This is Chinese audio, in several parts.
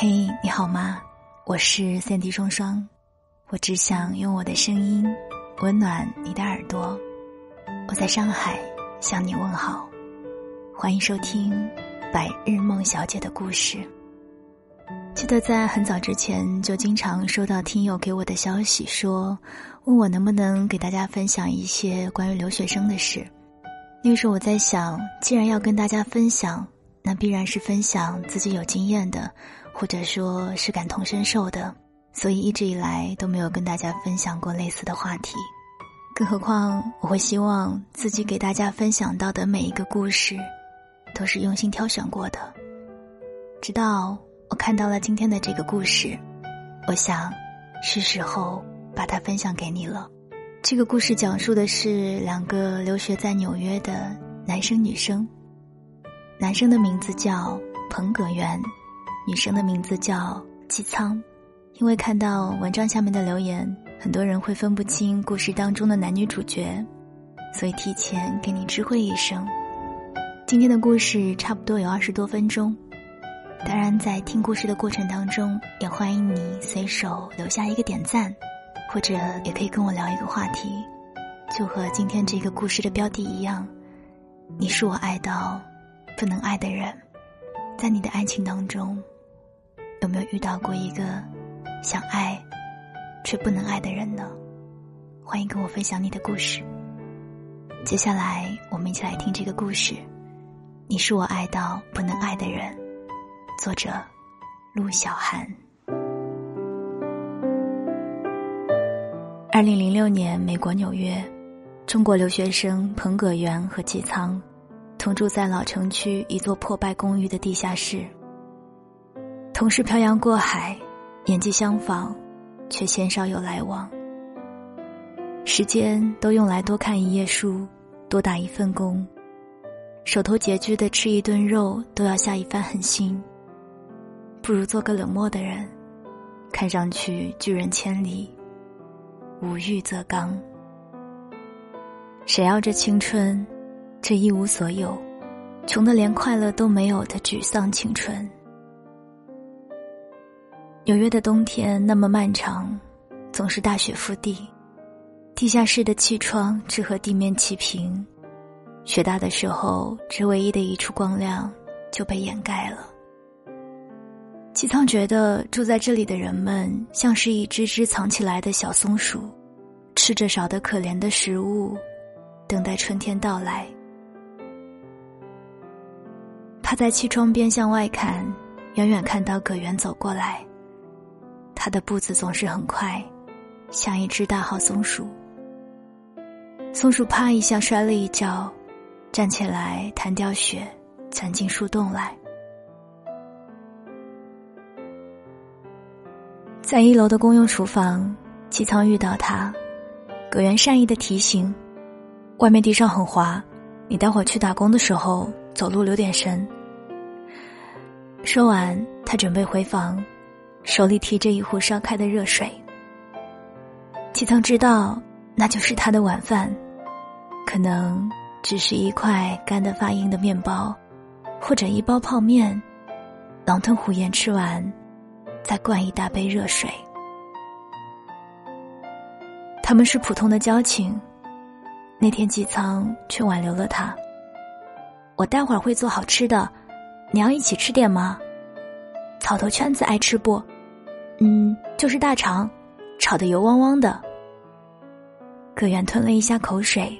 嘿，你好吗？我是三 D 双双，我只想用我的声音温暖你的耳朵。我在上海向你问好，欢迎收听《白日梦小姐的故事》。记得在很早之前就经常收到听友给我的消息，说问我能不能给大家分享一些关于留学生的事。那时候我在想，既然要跟大家分享，那必然是分享自己有经验的。或者说是感同身受的，所以一直以来都没有跟大家分享过类似的话题。更何况，我会希望自己给大家分享到的每一个故事，都是用心挑选过的。直到我看到了今天的这个故事，我想，是时候把它分享给你了。这个故事讲述的是两个留学在纽约的男生女生，男生的名字叫彭葛源。女生的名字叫姬仓，因为看到文章下面的留言，很多人会分不清故事当中的男女主角，所以提前给你知会一声。今天的故事差不多有二十多分钟，当然在听故事的过程当中，也欢迎你随手留下一个点赞，或者也可以跟我聊一个话题，就和今天这个故事的标题一样，你是我爱到不能爱的人，在你的爱情当中。有没有遇到过一个想爱却不能爱的人呢？欢迎跟我分享你的故事。接下来，我们一起来听这个故事。你是我爱到不能爱的人，作者陆小寒。二零零六年，美国纽约，中国留学生彭葛元和纪仓同住在老城区一座破败公寓的地下室。同是漂洋过海，年纪相仿，却鲜少有来往。时间都用来多看一页书，多打一份工，手头拮据的吃一顿肉都要下一番狠心。不如做个冷漠的人，看上去拒人千里，无欲则刚。谁要这青春，这一无所有，穷得连快乐都没有的沮丧青春？纽约的冬天那么漫长，总是大雪覆地，地下室的气窗只和地面齐平，雪大的时候，这唯一的一处光亮就被掩盖了。齐仓觉得住在这里的人们像是一只只藏起来的小松鼠，吃着少得可怜的食物，等待春天到来。趴在气窗边向外看，远远看到葛源走过来。他的步子总是很快，像一只大号松鼠。松鼠啪一下摔了一跤，站起来弹掉雪，钻进树洞来。在一楼的公用厨房，齐仓遇到他，葛源善意的提醒：“外面地上很滑，你待会儿去打工的时候走路留点神。”说完，他准备回房。手里提着一壶烧开的热水，齐仓知道那就是他的晚饭，可能只是一块干得发硬的面包，或者一包泡面，狼吞虎咽吃完，再灌一大杯热水。他们是普通的交情，那天季仓却挽留了他。我待会儿会做好吃的，你要一起吃点吗？草头圈子爱吃不？嗯，就是大肠，炒的油汪汪的。葛源吞了一下口水，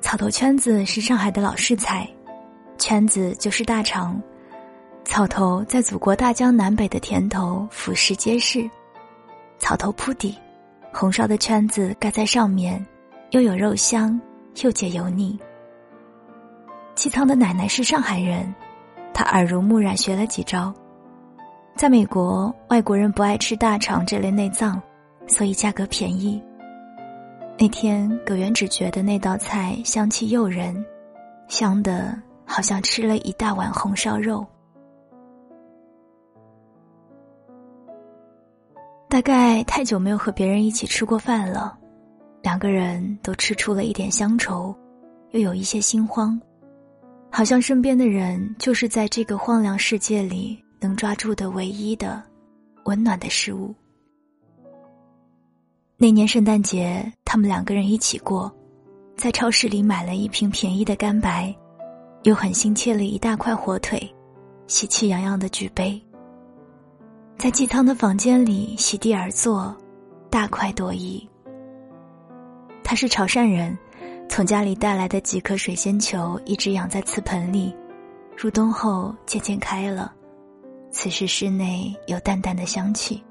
草头圈子是上海的老式菜，圈子就是大肠，草头在祖国大江南北的田头俯拾皆是，草头铺底，红烧的圈子盖在上面，又有肉香，又解油腻。七仓的奶奶是上海人，她耳濡目染学了几招。在美国，外国人不爱吃大肠这类内脏，所以价格便宜。那天，葛源只觉得那道菜香气诱人，香的好像吃了一大碗红烧肉。大概太久没有和别人一起吃过饭了，两个人都吃出了一点乡愁，又有一些心慌，好像身边的人就是在这个荒凉世界里。能抓住的唯一的温暖的事物。那年圣诞节，他们两个人一起过，在超市里买了一瓶便宜的干白，又狠心切了一大块火腿，喜气洋洋的举杯。在季仓的房间里席地而坐，大快朵颐。他是潮汕人，从家里带来的几颗水仙球一直养在瓷盆里，入冬后渐渐开了。此时室内有淡淡的香气。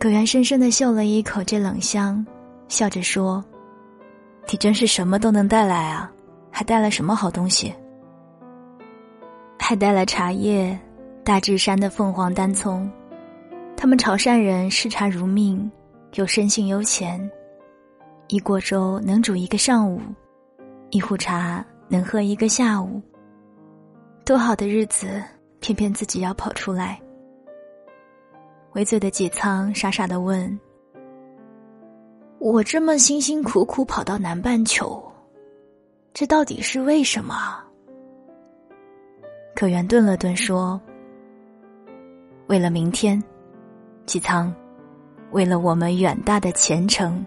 葛源深深的嗅了一口这冷香，笑着说：“你真是什么都能带来啊，还带了什么好东西？还带了茶叶，大智山的凤凰单葱。他们潮汕人视茶如命，又生性悠闲，一锅粥能煮一个上午，一壶茶能喝一个下午。多好的日子，偏偏自己要跑出来。”微醉的纪仓傻傻的问：“我这么辛辛苦苦跑到南半球，这到底是为什么？”可元顿了顿说：“为了明天，纪仓，为了我们远大的前程。”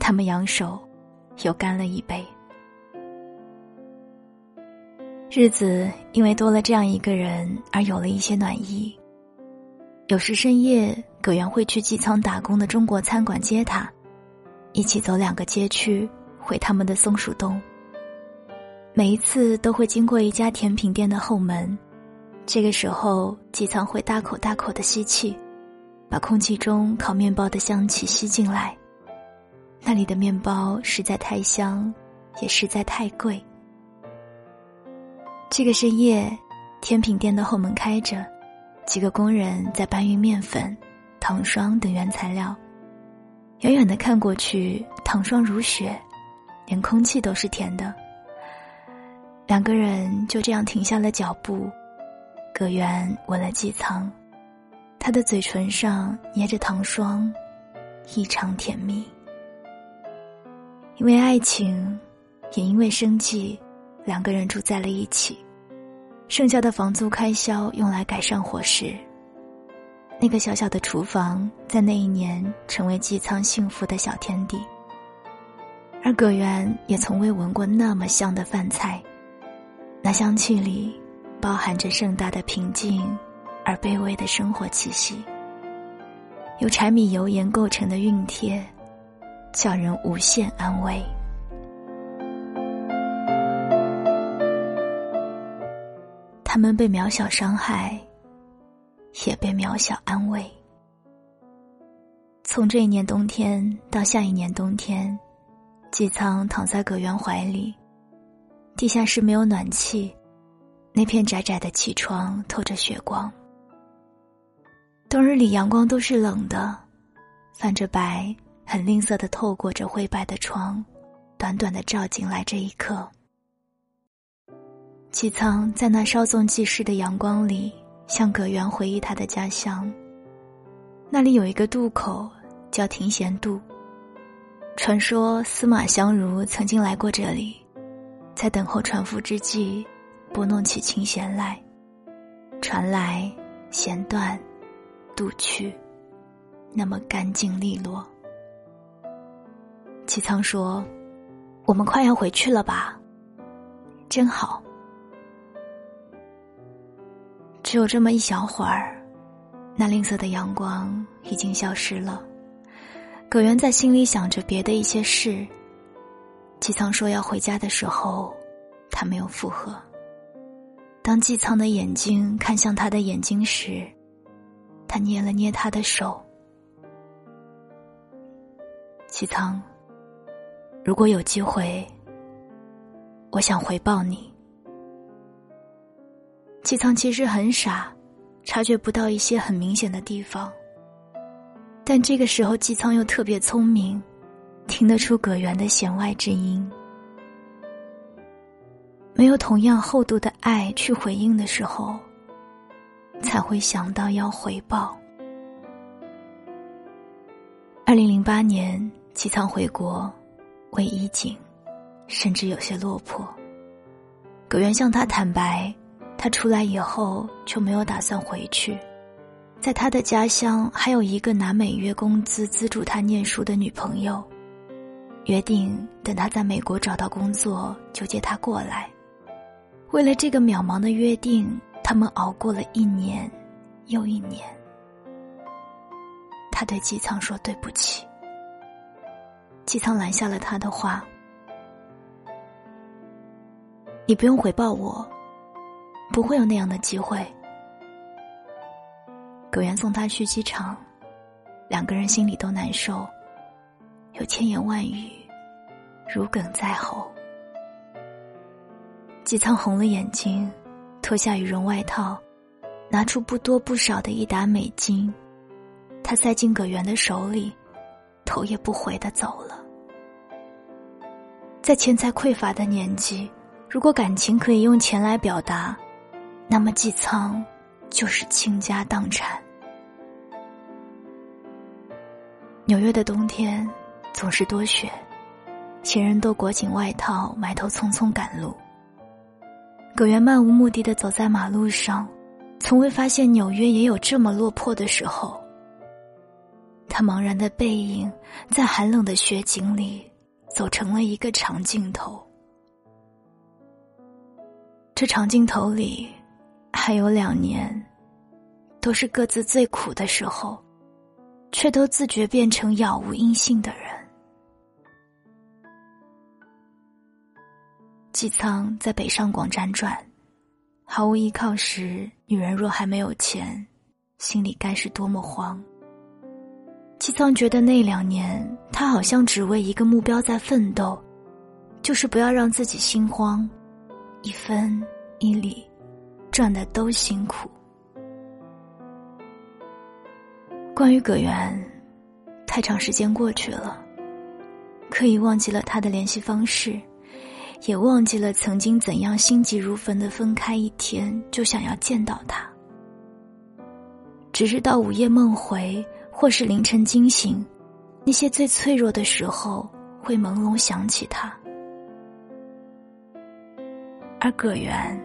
他们扬手，又干了一杯。日子因为多了这样一个人而有了一些暖意。有时深夜，葛源会去机舱打工的中国餐馆接他，一起走两个街区回他们的松鼠洞。每一次都会经过一家甜品店的后门，这个时候机舱会大口大口的吸气，把空气中烤面包的香气吸进来。那里的面包实在太香，也实在太贵。这个深夜，甜品店的后门开着。几个工人在搬运面粉、糖霜等原材料，远远的看过去，糖霜如雪，连空气都是甜的。两个人就这样停下了脚步，葛源吻了季仓，他的嘴唇上捏着糖霜，异常甜蜜。因为爱情，也因为生计，两个人住在了一起。剩下的房租开销用来改善伙食。那个小小的厨房在那一年成为季仓幸福的小天地。而葛源也从未闻过那么香的饭菜，那香气里包含着盛大的平静而卑微的生活气息。由柴米油盐构成的熨帖，叫人无限安慰。他们被渺小伤害，也被渺小安慰。从这一年冬天到下一年冬天，季仓躺在葛源怀里，地下室没有暖气，那片窄窄的气窗透着血光。冬日里阳光都是冷的，泛着白，很吝啬的透过这灰白的窗，短短的照进来这一刻。纪仓在那稍纵即逝的阳光里，向葛源回忆他的家乡。那里有一个渡口，叫庭贤渡。传说司马相如曾经来过这里，在等候船夫之际，拨弄起琴弦来。船来，弦断，渡去，那么干净利落。纪仓说：“我们快要回去了吧？真好。”只有这么一小会儿，那吝啬的阳光已经消失了。葛源在心里想着别的一些事。季苍说要回家的时候，他没有附和。当季苍的眼睛看向他的眼睛时，他捏了捏他的手。季苍，如果有机会，我想回报你。季仓其实很傻，察觉不到一些很明显的地方。但这个时候，纪仓又特别聪明，听得出葛源的弦外之音。没有同样厚度的爱去回应的时候，才会想到要回报。二零零八年，纪仓回国，为衣锦，甚至有些落魄。葛源向他坦白。他出来以后就没有打算回去，在他的家乡还有一个拿每月工资资助他念书的女朋友，约定等他在美国找到工作就接他过来。为了这个渺茫的约定，他们熬过了一年又一年。他对季仓说对不起，季仓拦下了他的话：“你不用回报我，不会有那样的机会。”葛源送他去机场，两个人心里都难受，有千言万语，如鲠在喉。季仓红了眼睛，脱下羽绒外套，拿出不多不少的一沓美金，他塞进葛源的手里，头也不回的走了。在钱财匮乏的年纪，如果感情可以用钱来表达，那么季仓就是倾家荡产。纽约的冬天总是多雪，行人都裹紧外套，埋头匆匆赶路。葛源漫无目的的走在马路上，从未发现纽约也有这么落魄的时候。他茫然的背影在寒冷的雪景里走成了一个长镜头。这长镜头里，还有两年，都是各自最苦的时候，却都自觉变成杳无音信的人。纪仓在北上广辗转，毫无依靠时，女人若还没有钱，心里该是多么慌。纪仓觉得那两年，他好像只为一个目标在奋斗，就是不要让自己心慌，一分一厘，赚的都辛苦。关于葛源，太长时间过去了，可以忘记了他的联系方式。也忘记了曾经怎样心急如焚的分开一天就想要见到他，只是到午夜梦回或是凌晨惊醒，那些最脆弱的时候会朦胧想起他。而葛源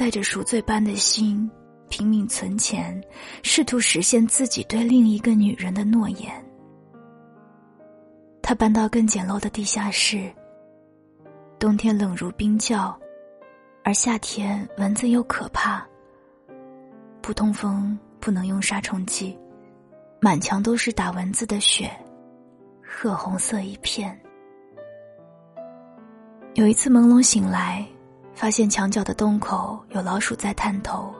带着赎罪般的心拼命存钱，试图实现自己对另一个女人的诺言。他搬到更简陋的地下室。冬天冷如冰窖，而夏天蚊子又可怕。不通风，不能用杀虫剂，满墙都是打蚊子的血，褐红色一片。有一次朦胧醒来，发现墙角的洞口有老鼠在探头，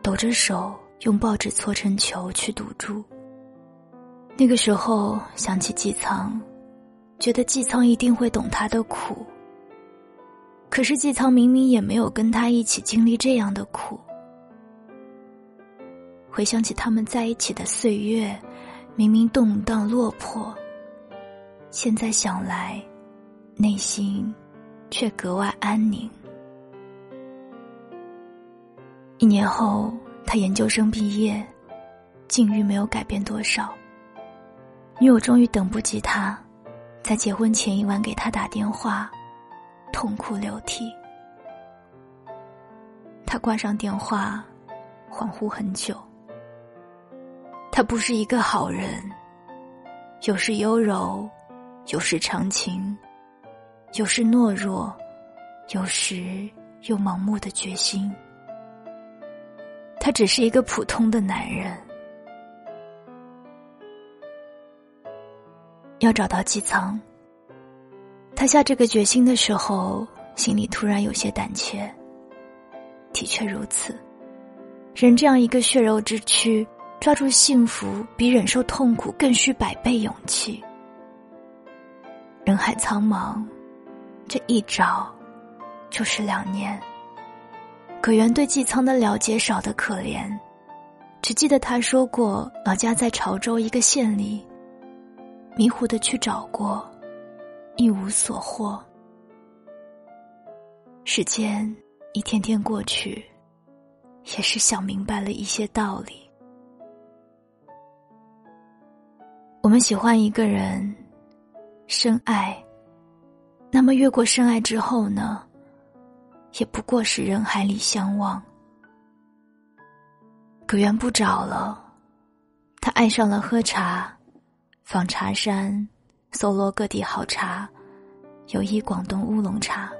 抖着手用报纸搓成球去堵住。那个时候想起季仓，觉得季仓一定会懂他的苦。可是季仓明明也没有跟他一起经历这样的苦。回想起他们在一起的岁月，明明动荡落魄，现在想来，内心却格外安宁。一年后，他研究生毕业，境遇没有改变多少。女友终于等不及他，在结婚前一晚给他打电话。痛哭流涕，他挂上电话，恍惚很久。他不是一个好人，有时优柔，有时长情，有时懦弱，有时又盲目的决心。他只是一个普通的男人。要找到机舱。他下这个决心的时候，心里突然有些胆怯。的确如此，人这样一个血肉之躯，抓住幸福比忍受痛苦更需百倍勇气。人海苍茫，这一找就是两年。葛源对季苍的了解少得可怜，只记得他说过老家在潮州一个县里，迷糊的去找过。一无所获。时间一天天过去，也是想明白了一些道理。我们喜欢一个人，深爱，那么越过深爱之后呢？也不过是人海里相望。葛源不找了，他爱上了喝茶，访茶山，搜罗各地好茶，尤以广东乌龙茶。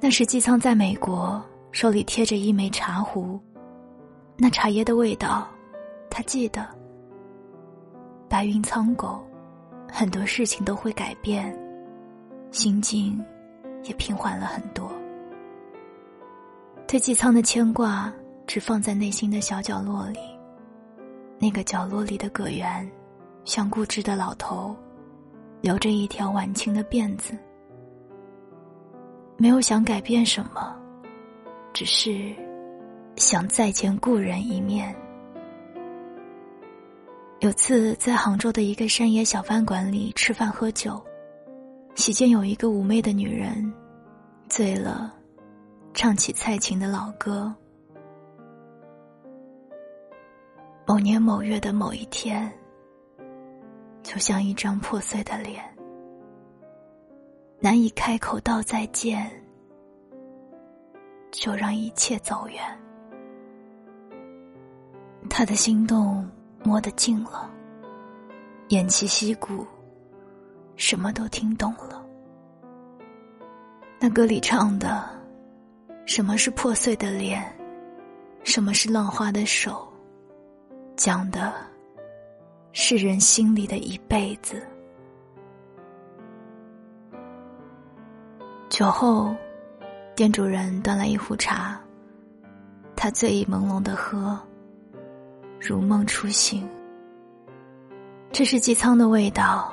那时季仓在美国，手里贴着一枚茶壶，那茶叶的味道，他记得。白云苍狗，很多事情都会改变，心境也平缓了很多。对季仓的牵挂。只放在内心的小角落里。那个角落里的葛源，像固执的老头，留着一条晚清的辫子，没有想改变什么，只是想再见故人一面。有次在杭州的一个山野小饭馆里吃饭喝酒，席间有一个妩媚的女人，醉了，唱起蔡琴的老歌。某年某月的某一天，就像一张破碎的脸，难以开口道再见，就让一切走远。他的心动摸得近了，偃旗息鼓，什么都听懂了。那歌里唱的，什么是破碎的脸，什么是浪花的手。讲的是人心里的一辈子。酒后，店主人端来一壶茶，他醉意朦胧的喝，如梦初醒。这是机舱的味道，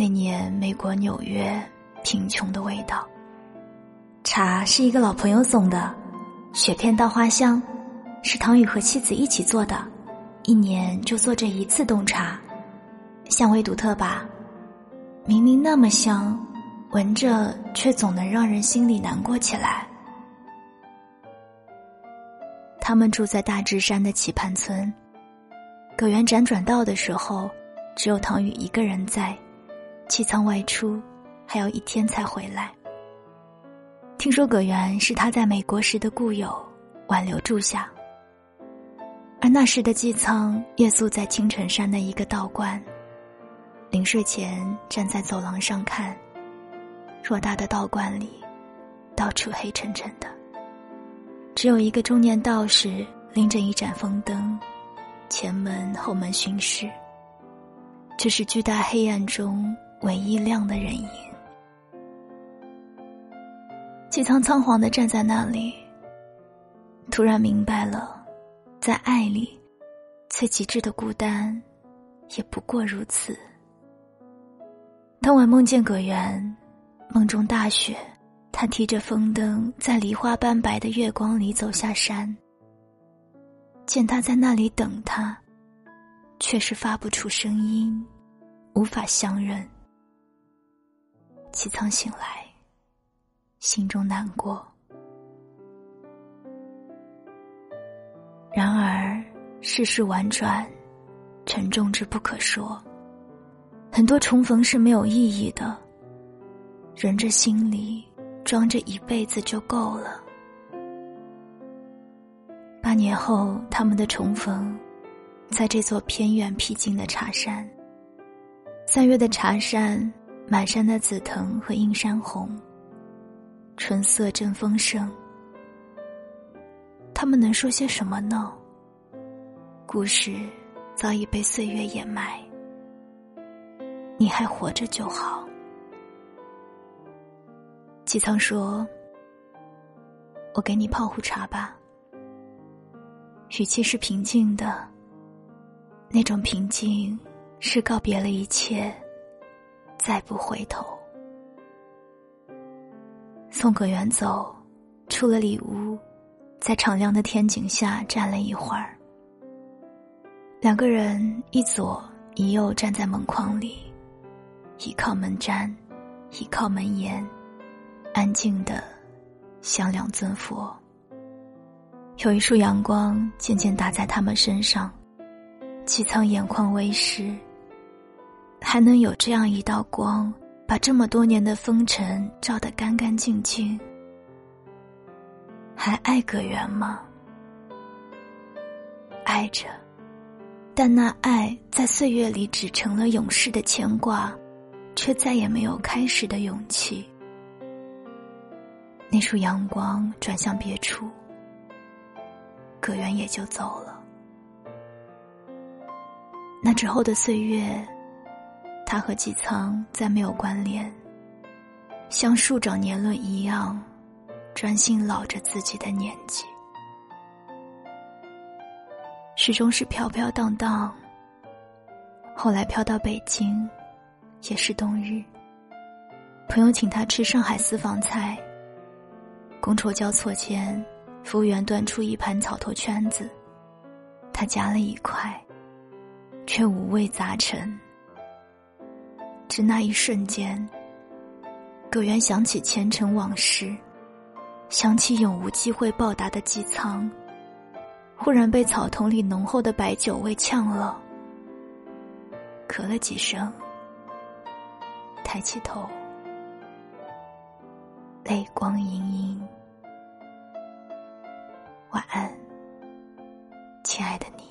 那年美国纽约贫穷的味道。茶是一个老朋友送的，雪片稻花香，是唐宇和妻子一起做的。一年就做这一次冻茶，香味独特吧？明明那么香，闻着却总能让人心里难过起来。他们住在大智山的棋盘村，葛源辗转到的时候，只有唐宇一个人在，气仓外出，还有一天才回来。听说葛源是他在美国时的故友，挽留住下。而那时的季仓夜宿在青城山的一个道观，临睡前站在走廊上看。偌大的道观里，到处黑沉沉的，只有一个中年道士拎着一盏风灯，前门后门巡视。这是巨大黑暗中唯一亮的人影。季仓仓皇的站在那里，突然明白了。在爱里，最极致的孤单，也不过如此。当晚梦见葛源，梦中大雪，他提着风灯，在梨花斑白的月光里走下山。见他在那里等他，却是发不出声音，无法相认。齐仓醒来，心中难过。然而，世事婉转，沉重之不可说。很多重逢是没有意义的。人这心里装着一辈子就够了。八年后，他们的重逢，在这座偏远僻静的茶山。三月的茶山，满山的紫藤和映山红。春色正丰盛。他们能说些什么呢？故事早已被岁月掩埋，你还活着就好。吉仓说：“我给你泡壶茶吧。”语气是平静的，那种平静是告别了一切，再不回头。送葛源走，出了里屋。在敞亮的天井下站了一会儿，两个人一左一右站在门框里，倚靠门毡，倚靠门檐，安静的像两尊佛。有一束阳光渐渐打在他们身上，齐苍眼眶微湿。还能有这样一道光，把这么多年的风尘照得干干净净，还爱葛源吗？爱着，但那爱在岁月里只成了永世的牵挂，却再也没有开始的勇气。那束阳光转向别处，葛源也就走了。那之后的岁月，他和姬苍再没有关联，像树长年轮一样，专心老着自己的年纪。始终是飘飘荡荡。后来飘到北京，也是冬日。朋友请他吃上海私房菜。觥筹交错间，服务员端出一盘草头圈子，他夹了一块，却五味杂陈。只那一瞬间，葛源想起前尘往事，想起永无机会报答的姬苍。忽然被草丛里浓厚的白酒味呛了，咳了几声，抬起头，泪光盈盈。晚安，亲爱的你。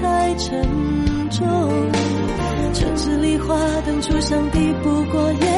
太沉重。城市里花灯初上，抵不过夜